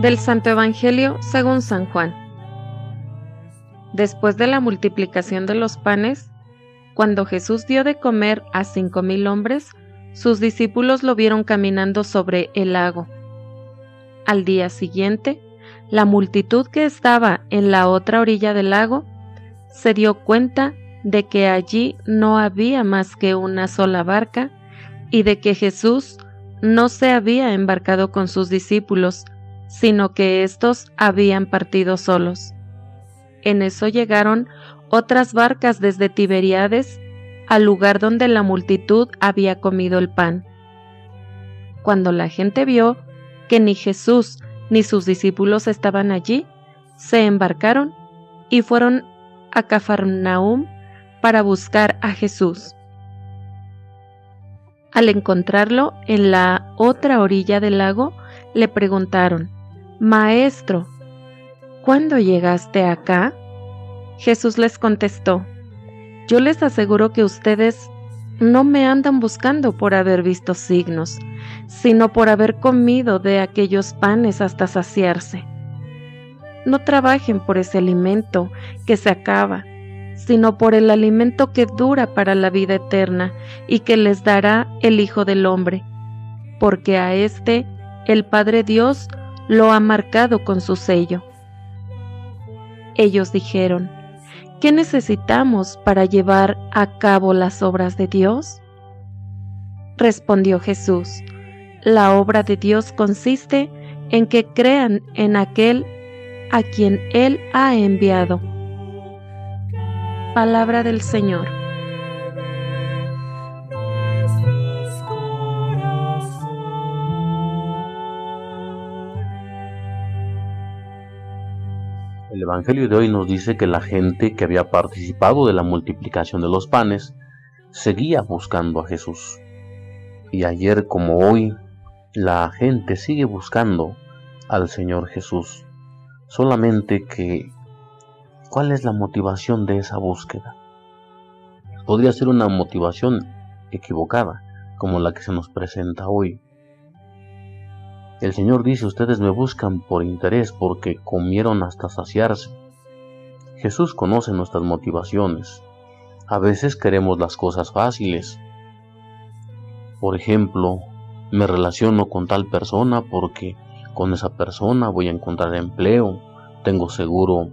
Del Santo Evangelio según San Juan. Después de la multiplicación de los panes, cuando Jesús dio de comer a cinco mil hombres, sus discípulos lo vieron caminando sobre el lago. Al día siguiente, la multitud que estaba en la otra orilla del lago se dio cuenta de que allí no había más que una sola barca y de que Jesús no se había embarcado con sus discípulos, sino que éstos habían partido solos. En eso llegaron otras barcas desde Tiberiades al lugar donde la multitud había comido el pan. Cuando la gente vio que ni Jesús ni sus discípulos estaban allí, se embarcaron y fueron a Cafarnaum para buscar a Jesús. Al encontrarlo en la otra orilla del lago, le preguntaron, Maestro, ¿cuándo llegaste acá? Jesús les contestó, Yo les aseguro que ustedes no me andan buscando por haber visto signos, sino por haber comido de aquellos panes hasta saciarse. No trabajen por ese alimento que se acaba, sino por el alimento que dura para la vida eterna y que les dará el Hijo del Hombre, porque a éste el Padre Dios lo ha marcado con su sello. Ellos dijeron, ¿qué necesitamos para llevar a cabo las obras de Dios? Respondió Jesús, la obra de Dios consiste en que crean en aquel a quien Él ha enviado. Palabra del Señor. Evangelio de hoy nos dice que la gente que había participado de la multiplicación de los panes seguía buscando a Jesús. Y ayer como hoy, la gente sigue buscando al Señor Jesús. Solamente que, ¿cuál es la motivación de esa búsqueda? Podría ser una motivación equivocada, como la que se nos presenta hoy. El Señor dice, ustedes me buscan por interés porque comieron hasta saciarse. Jesús conoce nuestras motivaciones. A veces queremos las cosas fáciles. Por ejemplo, me relaciono con tal persona porque con esa persona voy a encontrar empleo, tengo seguro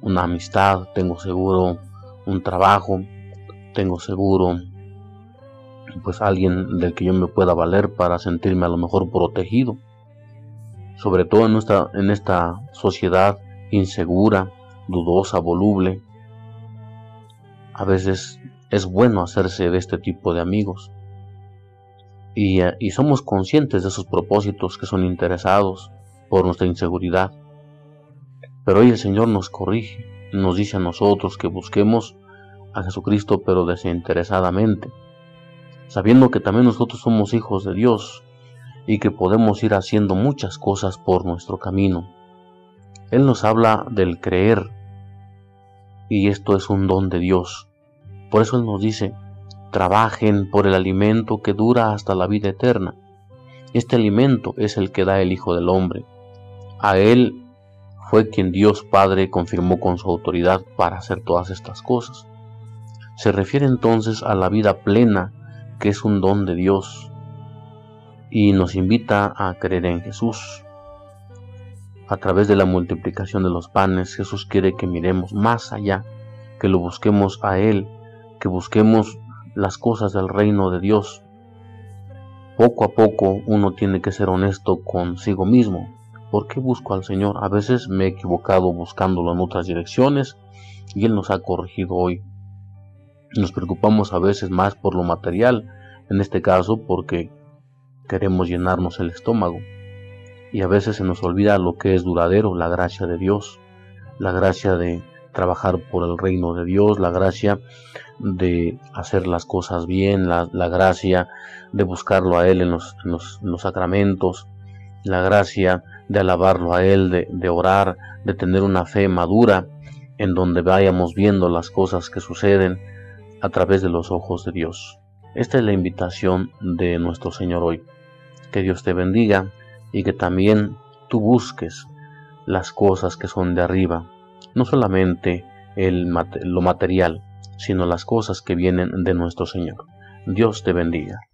una amistad, tengo seguro un trabajo, tengo seguro pues alguien del que yo me pueda valer para sentirme a lo mejor protegido sobre todo en, esta sociedad insegura, dudosa, voluble. A veces es bueno hacerse de este tipo de amigos. Y, eh, y, somos conscientes de esos propósitos que son interesados por nuestra inseguridad. Pero hoy el Señor nos corrige, nos dice a nosotros que busquemos a Jesucristo pero desinteresadamente, sabiendo que también nosotros somos hijos de Dios y que podemos ir haciendo muchas cosas por nuestro camino. Él nos habla del creer y esto es un don de Dios. Por eso Él nos dice, trabajen por el alimento que dura hasta la vida eterna. Este alimento es el que da el Hijo del Hombre. A Él fue quien Dios Padre confirmó con su autoridad para hacer todas estas cosas. Se refiere entonces a la vida plena, que es un don de Dios, y nos invita a creer en Jesús. A través de la multiplicación de los panes, Jesús quiere que miremos más allá, que lo busquemos a Él, que busquemos las cosas del reino de Dios. Poco a poco uno tiene que ser honesto consigo mismo. ¿Por qué busco al Señor? A veces me he equivocado buscándolo en otras direcciones y Él nos ha corregido hoy. Nos preocupamos a veces más por lo material, en este caso porque queremos llenarnos el estómago y a veces se nos olvida lo que es duradero, la gracia de Dios, la gracia de trabajar por el reino de Dios, la gracia de hacer las cosas bien, la, gracia de buscarlo a Él en los, sacramentos, la gracia de alabarlo a Él, de, de orar, de tener una fe madura en donde vayamos viendo las cosas que suceden a través de los ojos de Dios. Esta es la invitación de nuestro Señor hoy. Que Dios te bendiga y que también tú busques las cosas que son de arriba, no solamente el, lo material, sino las cosas que vienen de nuestro Señor. Dios te bendiga.